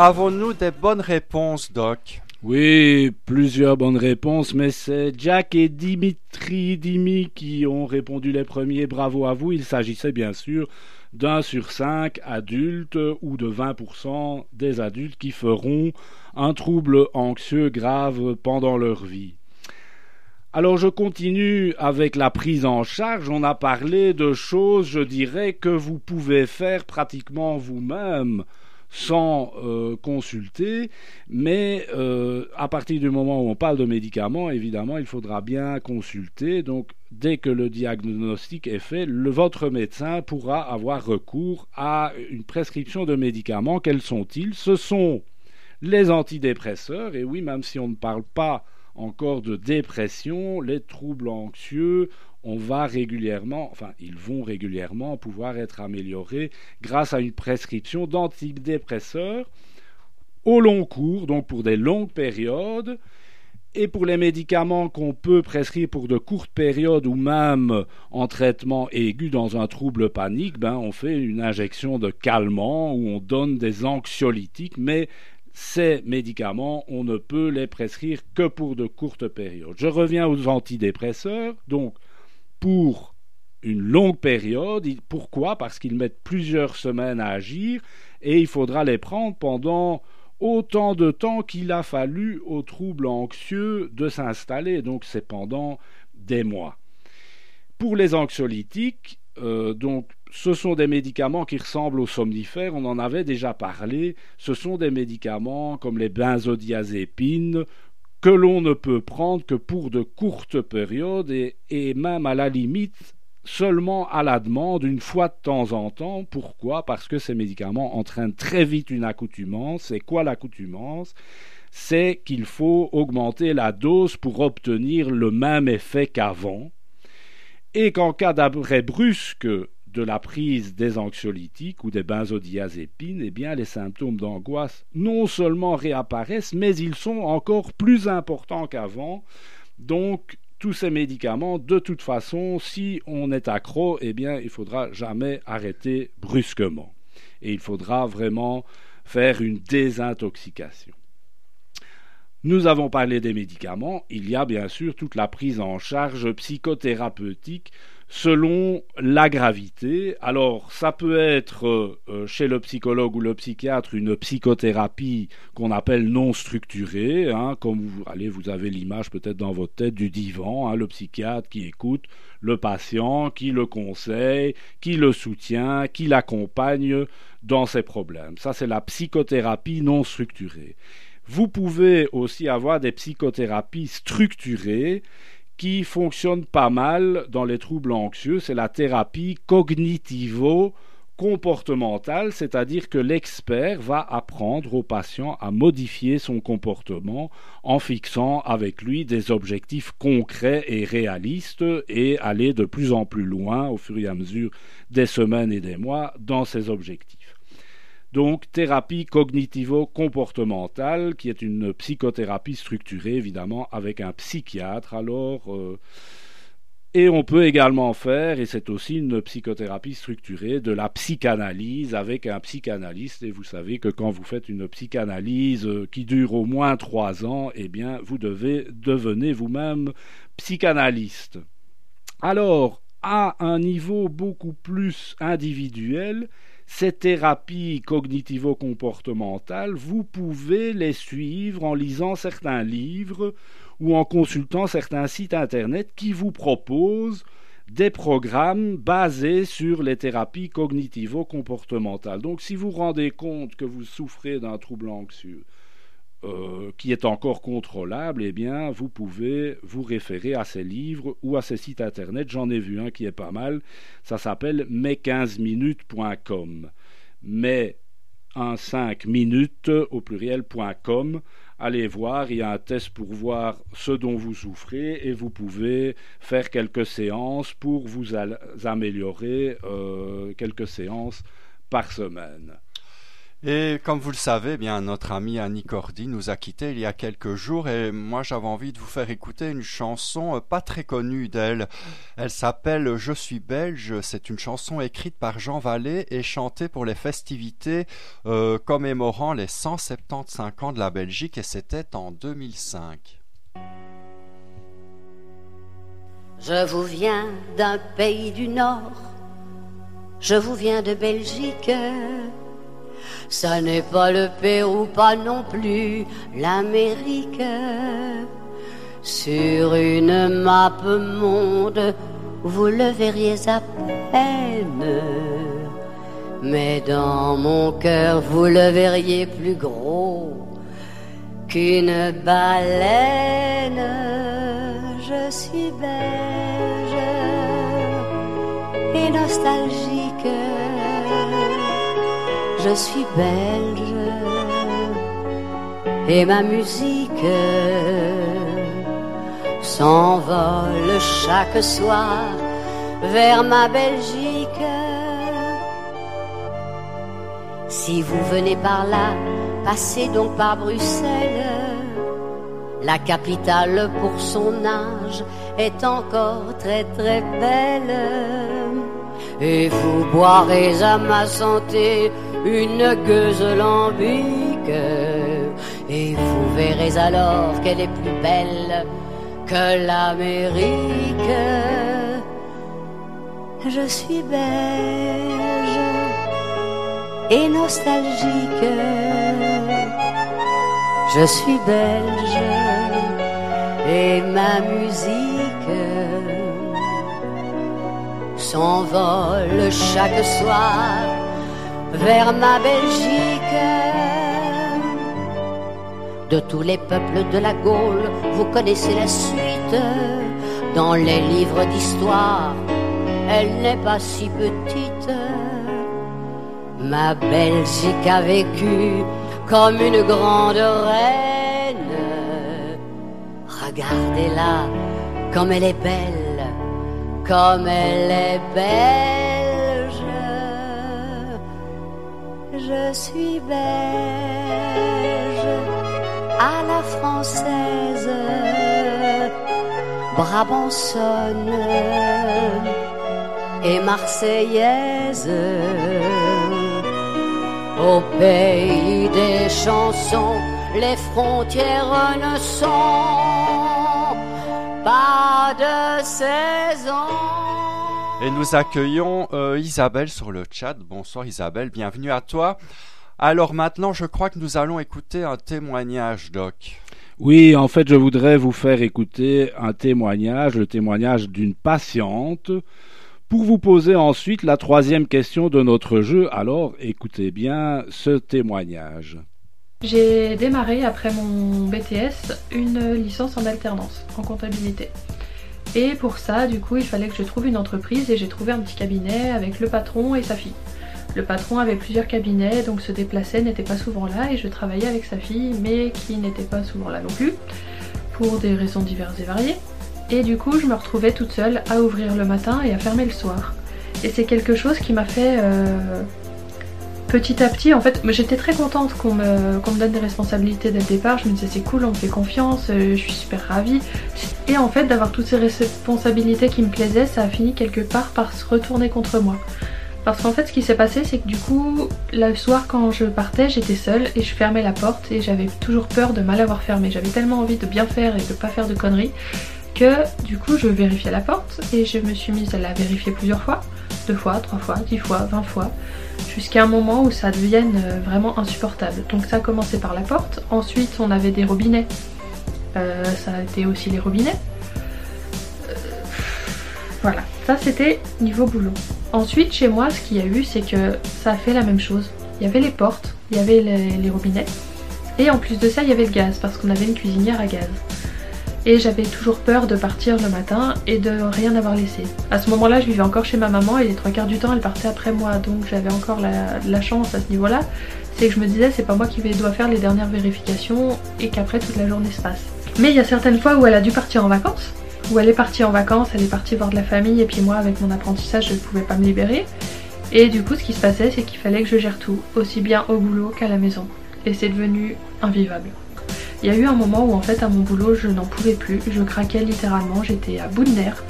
Speaker 1: Avons-nous des bonnes réponses, Doc?
Speaker 2: Oui, plusieurs bonnes réponses, mais c'est Jack et Dimitri Dimi qui ont répondu les premiers. Bravo à vous. Il s'agissait bien sûr d'un sur cinq adultes ou de 20% des adultes qui feront un trouble anxieux grave pendant leur vie. Alors je continue avec la prise en charge. On a parlé de choses, je dirais, que vous pouvez faire pratiquement vous-même sans euh, consulter, mais euh, à partir du moment où on parle de médicaments, évidemment, il faudra bien consulter. Donc, dès que le diagnostic est fait, votre médecin pourra avoir recours à une prescription de médicaments. Quels sont-ils? Ce sont les antidépresseurs, et oui, même si on ne parle pas encore de dépression, les troubles anxieux, on va régulièrement, enfin, ils vont régulièrement pouvoir être améliorés grâce à une prescription d'antidépresseurs au long cours, donc pour des longues périodes. Et pour les médicaments qu'on peut prescrire pour de courtes périodes ou même en traitement aigu dans un trouble panique, ben on fait une injection de calmant ou on donne des anxiolytiques, mais ces médicaments, on ne peut les prescrire que pour de courtes périodes. Je reviens aux antidépresseurs. Donc, pour une longue période. Pourquoi? Parce qu'ils mettent plusieurs semaines à agir et il faudra les prendre pendant autant de temps qu'il a fallu aux troubles anxieux de s'installer. Donc c'est pendant des mois. Pour les anxiolytiques, euh, donc ce sont des médicaments qui ressemblent aux somnifères, on en avait déjà parlé. Ce sont des médicaments comme les benzodiazépines que l'on ne peut prendre que pour de courtes périodes et, même à la limite seulement à la demande une fois de temps en temps. Pourquoi? Parce que ces médicaments entraînent très vite une accoutumance. C'est quoi l'accoutumance? C'est qu'il faut augmenter la dose pour obtenir le même effet qu'avant. Et qu'en cas d'arrêt brusque de la prise des anxiolytiques ou des benzodiazépines, eh bien les symptômes d'angoisse non seulement réapparaissent, mais ils sont encore plus importants qu'avant. Donc tous ces médicaments, de toute façon, si on est accro, eh bien, il faudra jamais arrêter brusquement. Et il faudra vraiment faire une désintoxication. Nous avons parlé des médicaments. Il y a bien sûr toute la prise en charge psychothérapeutique selon la gravité. Alors, ça peut être euh, chez le psychologue ou le psychiatre une psychothérapie qu'on appelle non structurée, hein, comme vous, allez, vous avez l'image peut-être dans votre tête du divan, hein, le psychiatre qui écoute le patient, qui le conseille, qui le soutient, qui l'accompagne dans ses problèmes. Ça, c'est la psychothérapie non structurée. Vous pouvez aussi avoir des psychothérapies structurées qui fonctionnent pas mal dans les troubles anxieux. C'est la thérapie cognitivo-comportementale, c'est-à-dire que l'expert va apprendre au patient à modifier son comportement en fixant avec lui des objectifs concrets et réalistes et aller de plus en plus loin au fur et à mesure des semaines et des mois dans ces objectifs. Donc, thérapie cognitivo-comportementale, qui est une psychothérapie structurée, évidemment, avec un psychiatre. Alors, euh, et on peut également faire, et c'est aussi une psychothérapie structurée, de la psychanalyse avec un psychanalyste. Et vous savez que quand vous faites une psychanalyse euh, qui dure au moins trois ans, eh bien, vous devez devenir vous-même psychanalyste. Alors, à un niveau beaucoup plus individuel, ces thérapies cognitivo-comportementales, vous pouvez les suivre en lisant certains livres ou en consultant certains sites internet qui vous proposent des programmes basés sur les thérapies cognitivo-comportementales. Donc si vous vous rendez compte que vous souffrez d'un trouble anxieux, euh, qui est encore contrôlable, eh bien, vous pouvez vous référer à ces livres ou à ces sites internet. J'en ai vu un qui est pas mal. Ça s'appelle mes15minutes.com. Mais un 5 minutes au pluriel.com. Allez voir, il y a un test pour voir ce dont vous souffrez et vous pouvez faire quelques séances pour vous améliorer, euh, quelques séances par semaine.
Speaker 1: Et comme vous le savez, eh bien notre amie Annie Cordy nous a quittés il y a quelques jours et moi j'avais envie de vous faire écouter une chanson euh, pas très connue d'elle. Elle s'appelle Je suis belge. C'est une chanson écrite par Jean Vallée et chantée pour les festivités euh, commémorant les 175 ans de la Belgique et c'était en 2005.
Speaker 8: Je vous viens d'un pays du Nord, je vous viens de Belgique. Ça n'est pas le Pérou, pas non plus l'Amérique. Sur une map monde, vous le verriez à peine. Mais dans mon cœur, vous le verriez plus gros qu'une baleine. Je suis belge et nostalgique. Je suis belge et ma musique s'envole chaque soir vers ma Belgique. Si vous venez par là, passez donc par Bruxelles. La capitale pour son âge est encore très très belle. Et vous boirez à ma santé une gueuse lambique. Et vous verrez alors qu'elle est plus belle que l'Amérique. Je suis belge et nostalgique. Je suis belge et ma musique s'envole chaque soir vers ma Belgique. De tous les peuples de la Gaule, vous connaissez la suite. Dans les livres d'histoire, elle n'est pas si petite. Ma Belgique a vécu comme une grande reine. Regardez-la, comme elle est belle, comme elle est belge. Je suis belge à la française, brabançonne et marseillaise. Au pays des chansons, les frontières ne sont pas de saison.
Speaker 1: Et nous accueillons euh, Isabelle sur le chat. Bonsoir Isabelle, bienvenue à toi. Alors maintenant, je crois que nous allons écouter un témoignage, Doc.
Speaker 2: Oui, en fait, je voudrais vous faire écouter un témoignage, le témoignage d'une patiente, pour vous poser ensuite la troisième question de notre jeu. Alors, écoutez bien ce témoignage.
Speaker 9: J'ai démarré après mon BTS une licence en alternance en comptabilité. Et pour ça, du coup, il fallait que je trouve une entreprise et j'ai trouvé un petit cabinet avec le patron et sa fille. Le patron avait plusieurs cabinets, donc se déplaçait, n'était pas souvent là et je travaillais avec sa fille, mais qui n'était pas souvent là non plus, pour des raisons diverses et variées. Et du coup, je me retrouvais toute seule à ouvrir le matin et à fermer le soir. Et c'est quelque chose qui m'a fait euh, petit à petit, en fait, j'étais très contente qu'on me, donne des responsabilités dès le départ. Je me disais c'est cool, on me fait confiance, euh, je suis super ravie. Et en fait, d'avoir toutes ces responsabilités qui me plaisaient, ça a fini quelque part par se retourner contre moi. Parce qu'en fait, ce qui s'est passé, c'est que du coup, le soir quand je partais, j'étais seule et je fermais la porte et j'avais toujours peur de mal avoir fermé. J'avais tellement envie de bien faire et de pas faire de conneries que du coup, je vérifiais la porte et je me suis mise à la vérifier plusieurs fois, deux fois, trois fois, dix fois, vingt fois, jusqu'à un moment où ça devienne euh, vraiment insupportable. Donc ça a commencé par la porte. Ensuite, on avait des robinets. Euh, ça a été aussi les robinets. Euh, voilà, ça c'était niveau boulot. Ensuite, chez moi, ce qu'il y a eu, c'est que ça a fait la même chose. Il y avait les portes, il y avait les, les robinets, Et en plus de ça, il y avait le gaz parce qu'on avait une cuisinière à gaz. Et j'avais toujours peur de partir le matin et de rien avoir laissé. À ce moment-là, je vivais encore chez ma maman et les trois quarts du temps, elle partait après moi. Donc j'avais encore la, la chance à ce niveau-là. C'est que je me disais, c'est pas moi qui dois faire les dernières vérifications et qu'après toute la journée se passe. Mais il y a certaines fois où elle a dû partir en vacances. Où elle est partie en vacances, elle est partie voir de la famille et puis moi, avec mon apprentissage, je ne pouvais pas me libérer. Et du coup, ce qui se passait, c'est qu'il fallait que je gère tout, aussi bien au boulot qu'à la maison. Et c'est devenu invivable. Il y a eu un moment où en fait à mon boulot je n'en pouvais plus, je craquais littéralement, j'étais à bout de nerfs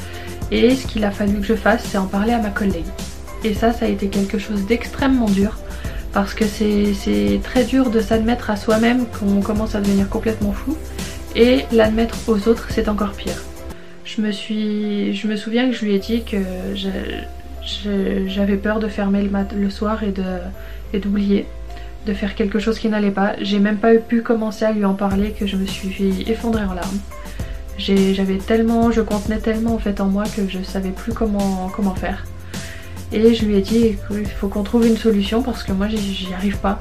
Speaker 9: et ce qu'il a fallu que je fasse c'est en parler à ma collègue. Et ça ça a été quelque chose d'extrêmement dur parce que c'est très dur de s'admettre à soi-même qu'on commence à devenir complètement fou et l'admettre aux autres c'est encore pire. Je me souviens que je lui ai dit que j'avais peur de fermer le, soir et d'oublier de faire quelque chose qui n'allait pas. J'ai même pas pu commencer à lui en parler que je me suis effondrée en larmes. J'avais tellement, je contenais tellement en fait en moi que je savais plus comment, comment faire. Et je lui ai dit qu'il faut qu'on trouve une solution parce que moi j'y- arrive pas.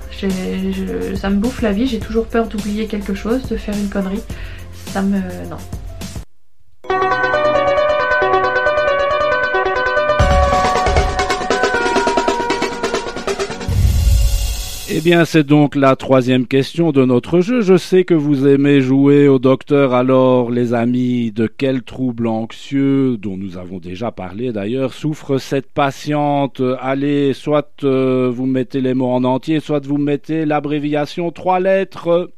Speaker 9: Ça me bouffe la vie, j'ai toujours peur d'oublier quelque chose, de faire une connerie. Ça me. Non.
Speaker 2: Eh bien, c'est donc la troisième question de notre jeu. Je sais que vous aimez jouer au docteur, alors les amis, de quel trouble anxieux, dont nous avons déjà parlé d'ailleurs, souffre cette patiente? Allez, soit euh, vous mettez les mots en entier, soit vous mettez l'abréviation trois lettres.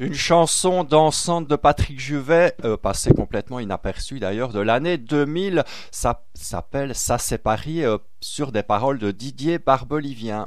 Speaker 1: Une chanson dansante de Patrick Juvet, euh, passée complètement inaperçue d'ailleurs, de l'année 2000, ça s'appelle Ça c'est Paris, euh, sur des paroles de Didier Barbelivien.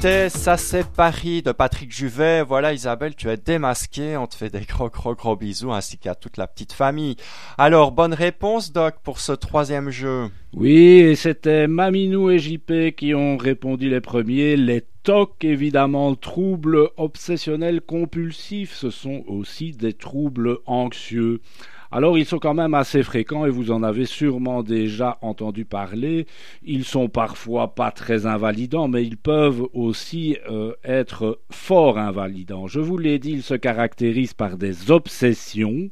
Speaker 1: C'était Ça c'est Paris de Patrick Juvet. Voilà Isabelle, tu es démasquée. On te fait des gros gros gros bisous ainsi qu'à toute la petite famille. Alors, bonne réponse Doc pour ce troisième jeu.
Speaker 2: Oui, et c'était Maminou et JP qui ont répondu les premiers. Les TOC, évidemment, troubles obsessionnels compulsifs, ce sont aussi des troubles anxieux. Alors ils sont quand même assez fréquents et vous en avez sûrement déjà entendu parler. Ils sont parfois pas très invalidants, mais ils peuvent aussi euh, être fort invalidants. Je vous l'ai dit, ils se caractérisent par des obsessions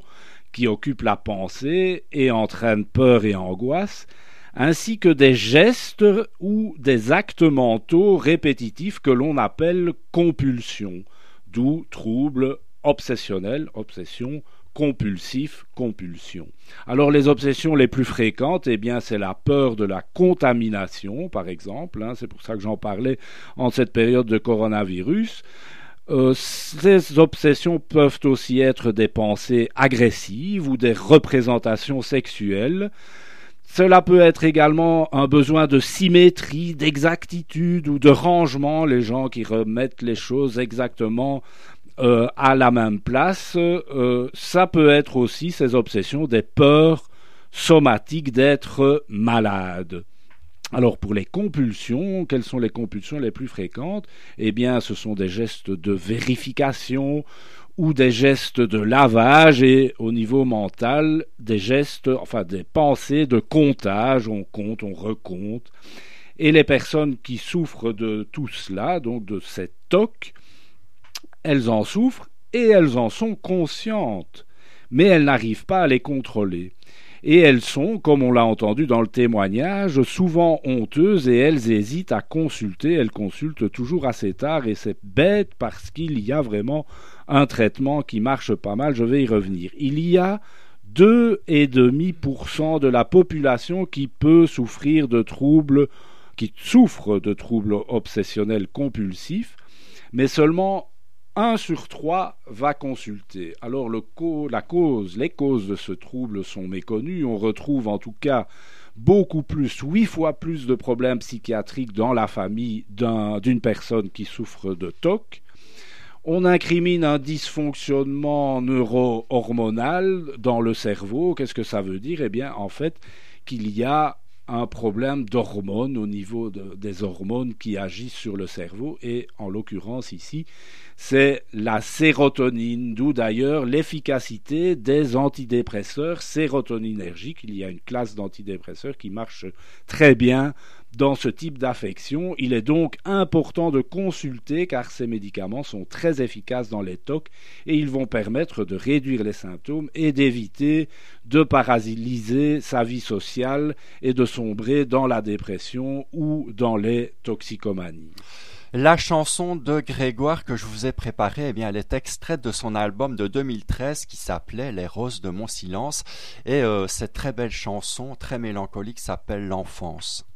Speaker 2: qui occupent la pensée et entraînent peur et angoisse, ainsi que des gestes ou des actes mentaux répétitifs que l'on appelle compulsions, d'où troubles obsessionnels, obsession, compulsif, compulsion. Alors les obsessions les plus fréquentes, eh bien c'est la peur de la contamination, par exemple. hein, c'est pour ça que j'en parlais en cette période de coronavirus. Euh, ces obsessions peuvent aussi être des pensées agressives ou des représentations sexuelles. Cela peut être également un besoin de symétrie, d'exactitude ou de rangement, les gens qui remettent les choses exactement euh, à la même place. Euh, ça peut être aussi ces obsessions des peurs somatiques d'être malade. Alors pour les compulsions, quelles sont les compulsions les plus fréquentes? Eh bien ce sont des gestes de vérification ou des gestes de lavage et au niveau mental des gestes, enfin des pensées de comptage, on compte, on recompte. Et les personnes qui souffrent de tout cela, donc de cette toc, elles en souffrent et elles en sont conscientes, mais elles n'arrivent pas à les contrôler. Et elles sont, comme on l'a entendu dans le témoignage, souvent honteuses et elles hésitent à consulter. Elles consultent toujours assez tard et c'est bête parce qu'il y a vraiment un traitement qui marche pas mal. Je vais y revenir. Il y a 2,5% de la population qui peut souffrir de troubles, qui souffre de troubles obsessionnels compulsifs, mais seulement 1 sur 3 va consulter. Alors la cause, les causes de ce trouble sont méconnues. On retrouve en tout cas beaucoup plus, huit fois plus de problèmes psychiatriques dans la famille d'une personne qui souffre de TOC. On incrimine un dysfonctionnement neuro-hormonal dans le cerveau. Qu'est-ce que ça veut dire? Eh bien, en fait, qu'il y a un problème d'hormones au niveau de, des hormones qui agissent sur le cerveau et en l'occurrence ici c'est la sérotonine, d'où d'ailleurs l'efficacité des antidépresseurs sérotoninergiques. Il y a une classe d'antidépresseurs qui marche très bien dans ce type d'affection. Il est donc important de consulter car ces médicaments sont très efficaces dans les TOC et ils vont permettre de réduire les symptômes et d'éviter de paralyser sa vie sociale et de sombrer dans la dépression ou dans les toxicomanies.
Speaker 1: La chanson de Grégoire que je vous ai préparée, eh bien, elle est extraite de son album de 2013 qui s'appelait Les roses de mon silence. Et euh, cette très belle chanson, très mélancolique, s'appelle L'enfance.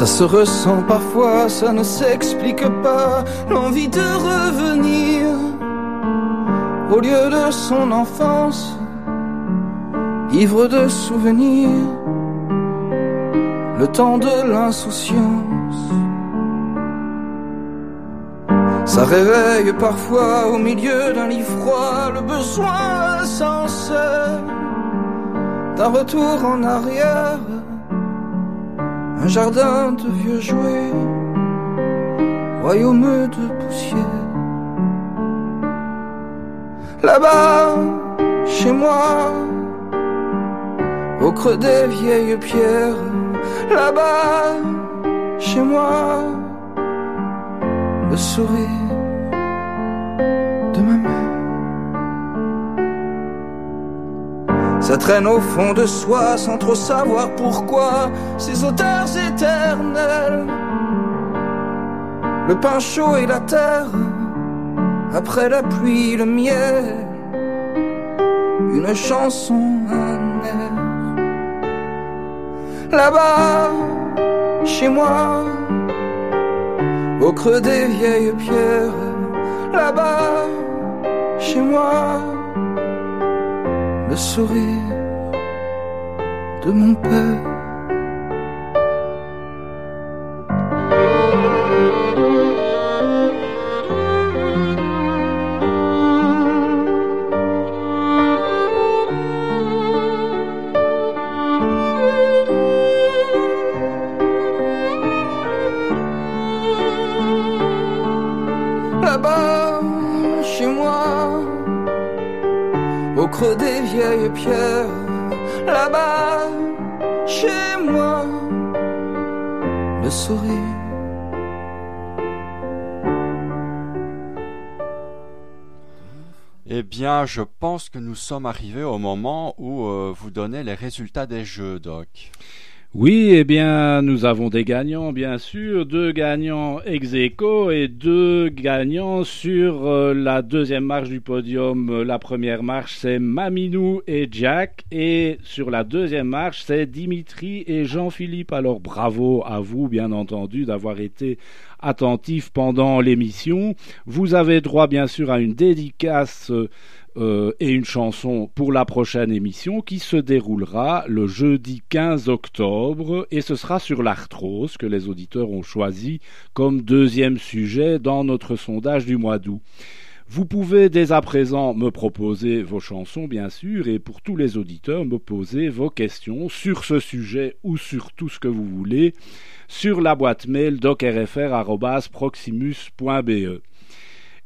Speaker 10: Ça se ressent parfois, ça ne s'explique pas, l'envie de revenir au lieu de son enfance, ivre de souvenirs, le temps de l'insouciance. Ça réveille parfois au milieu d'un lit froid le besoin sans cesse d'un retour en arrière un jardin de vieux jouets, royaume de poussière. Là-bas, chez moi, au creux des vieilles pierres, là-bas, chez moi, le sourire Ça traîne au fond de soi sans trop savoir pourquoi ces odeurs éternelles. Le pain chaud et la terre, après la pluie, le miel. Une chanson, un air. Là-bas, chez moi,
Speaker 4: au creux des vieilles pierres, là-bas, chez moi, le sourire de mon père.
Speaker 1: Pense que nous sommes arrivés au moment où euh, vous donnez les résultats des jeux, Doc.
Speaker 2: Oui, eh bien, nous avons des gagnants, bien sûr, deux gagnants ex aequo et deux gagnants sur euh, la deuxième marche du podium. Euh, La première marche, c'est Maminou et Jack, et sur la deuxième marche, c'est Dimitri et Jean-Philippe. Alors, bravo à vous, bien entendu, d'avoir été attentifs pendant l'émission. Vous avez droit, bien sûr, à une dédicace. Euh, et une chanson pour la prochaine émission qui se déroulera le jeudi 15 octobre et ce sera sur l'arthrose que les auditeurs ont choisi comme deuxième sujet dans notre sondage du mois d'août. Vous pouvez dès à présent me proposer vos chansons, bien sûr, et pour tous les auditeurs, me poser vos questions sur ce sujet ou sur tout ce que vous voulez sur la boîte mail docrfr.proximus.be.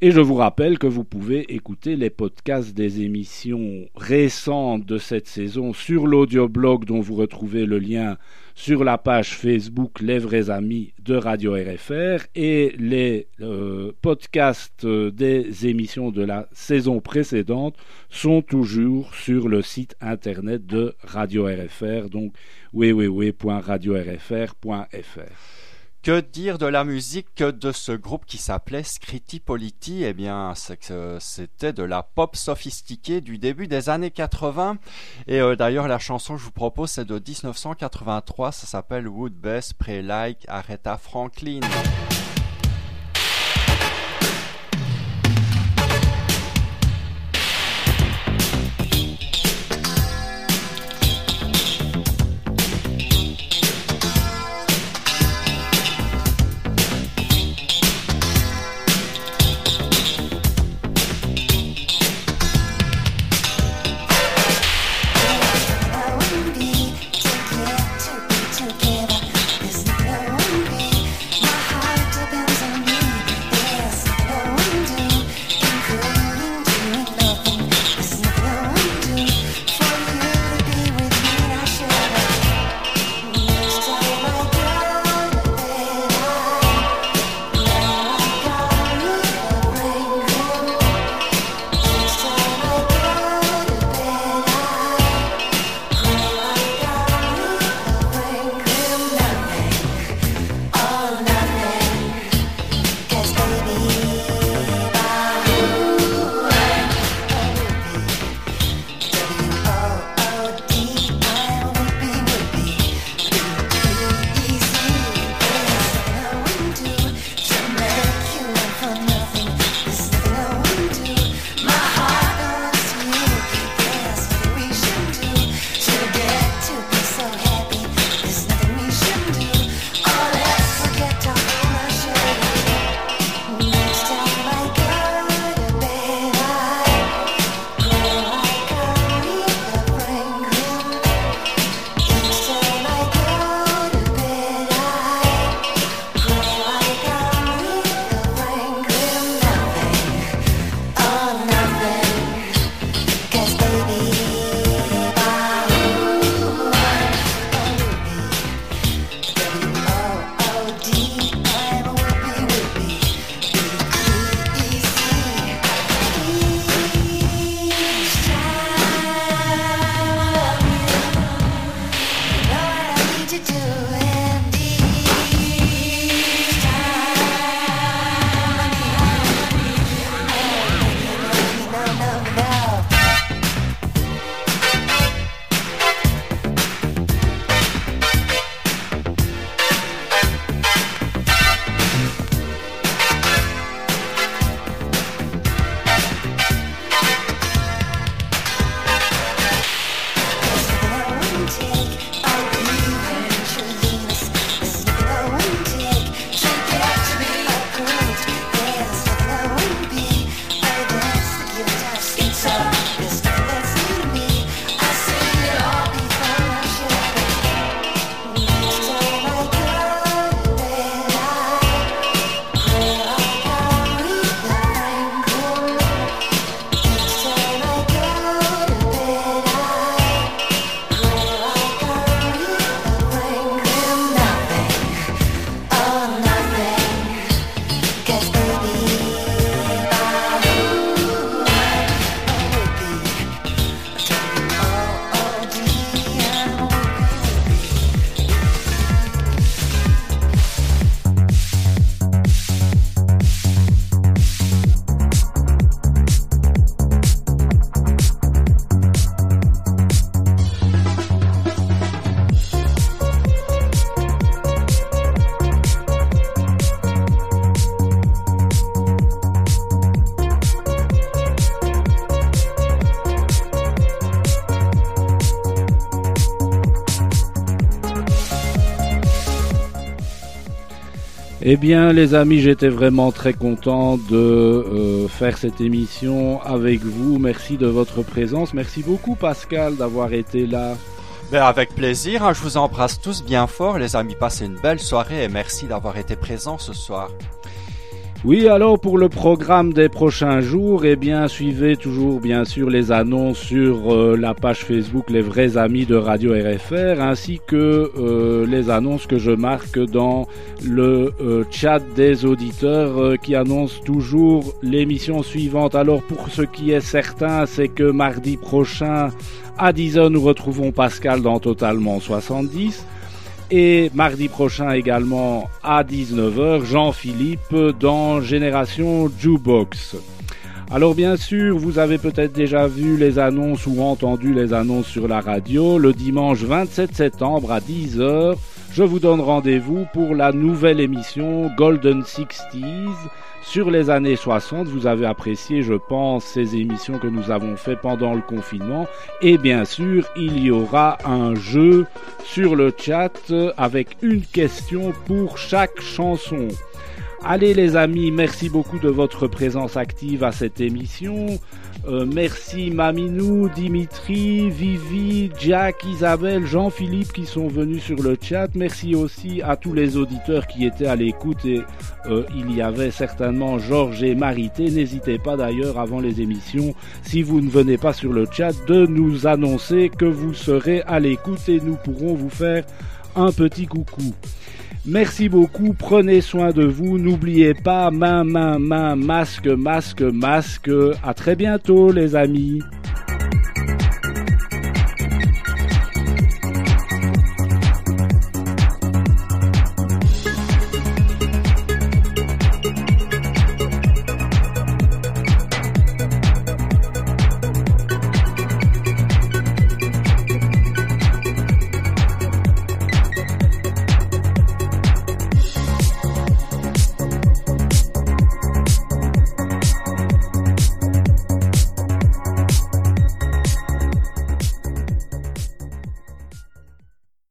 Speaker 2: Et je vous rappelle que vous pouvez écouter les podcasts des émissions récentes de cette saison sur l'audioblog dont vous retrouvez le lien sur la page Facebook Les vrais amis de Radio RFR et les euh, podcasts des émissions de la saison précédente sont toujours sur le site internet de Radio RFR, donc www.radiorfr.fr.
Speaker 1: Que dire de la musique de ce groupe qui s'appelait Scritti Politti Eh bien, c'était de la pop sophistiquée du début des années 80. Et euh, d'ailleurs, la chanson que je vous propose, c'est de 1983. Ça s'appelle Wood Bess Pray Like Aretha Franklin.
Speaker 2: Eh bien, les amis, j'étais vraiment très content de euh, faire cette émission avec vous. Merci de votre présence. Merci beaucoup, Pascal, d'avoir été là.
Speaker 1: Ben, avec plaisir, hein, je vous embrasse tous bien fort, les amis. Passez une belle soirée et merci d'avoir été présents ce soir.
Speaker 2: Oui, alors pour le programme des prochains jours, eh bien, suivez toujours bien sûr les annonces sur euh, la page Facebook Les vrais amis de Radio RFR, ainsi que euh, les annonces que je marque dans le euh, chat des auditeurs qui annoncent toujours l'émission suivante. Alors pour ce qui est certain, c'est que mardi prochain à 10h, nous retrouvons Pascal dans Totalement 70. Et mardi prochain également à 19h, Jean-Philippe dans Génération Jukebox. Alors bien sûr, vous avez peut-être déjà vu les annonces ou entendu les annonces sur la radio. Le dimanche 27 septembre à 10h, je vous donne rendez-vous pour la nouvelle émission Golden 60s sur les années 60. Vous avez apprécié, je pense, ces émissions que nous avons fait pendant le confinement. Et bien sûr, il y aura un jeu sur le chat avec une question pour chaque chanson. Allez les amis, merci beaucoup de votre présence active à cette émission. Euh, merci Maminou, Dimitri, Vivi, Jack, Isabelle, Jean-Philippe qui sont venus sur le chat. Merci aussi à tous les auditeurs qui étaient à l'écoute et euh, il y avait certainement Georges et Marité. N'hésitez pas d'ailleurs avant les émissions, si vous ne venez pas sur le chat, de nous annoncer que vous serez à l'écoute et nous pourrons vous faire un petit coucou. Merci beaucoup, prenez soin de vous, n'oubliez pas main, main, main, masque, masque, masque. À très bientôt les amis.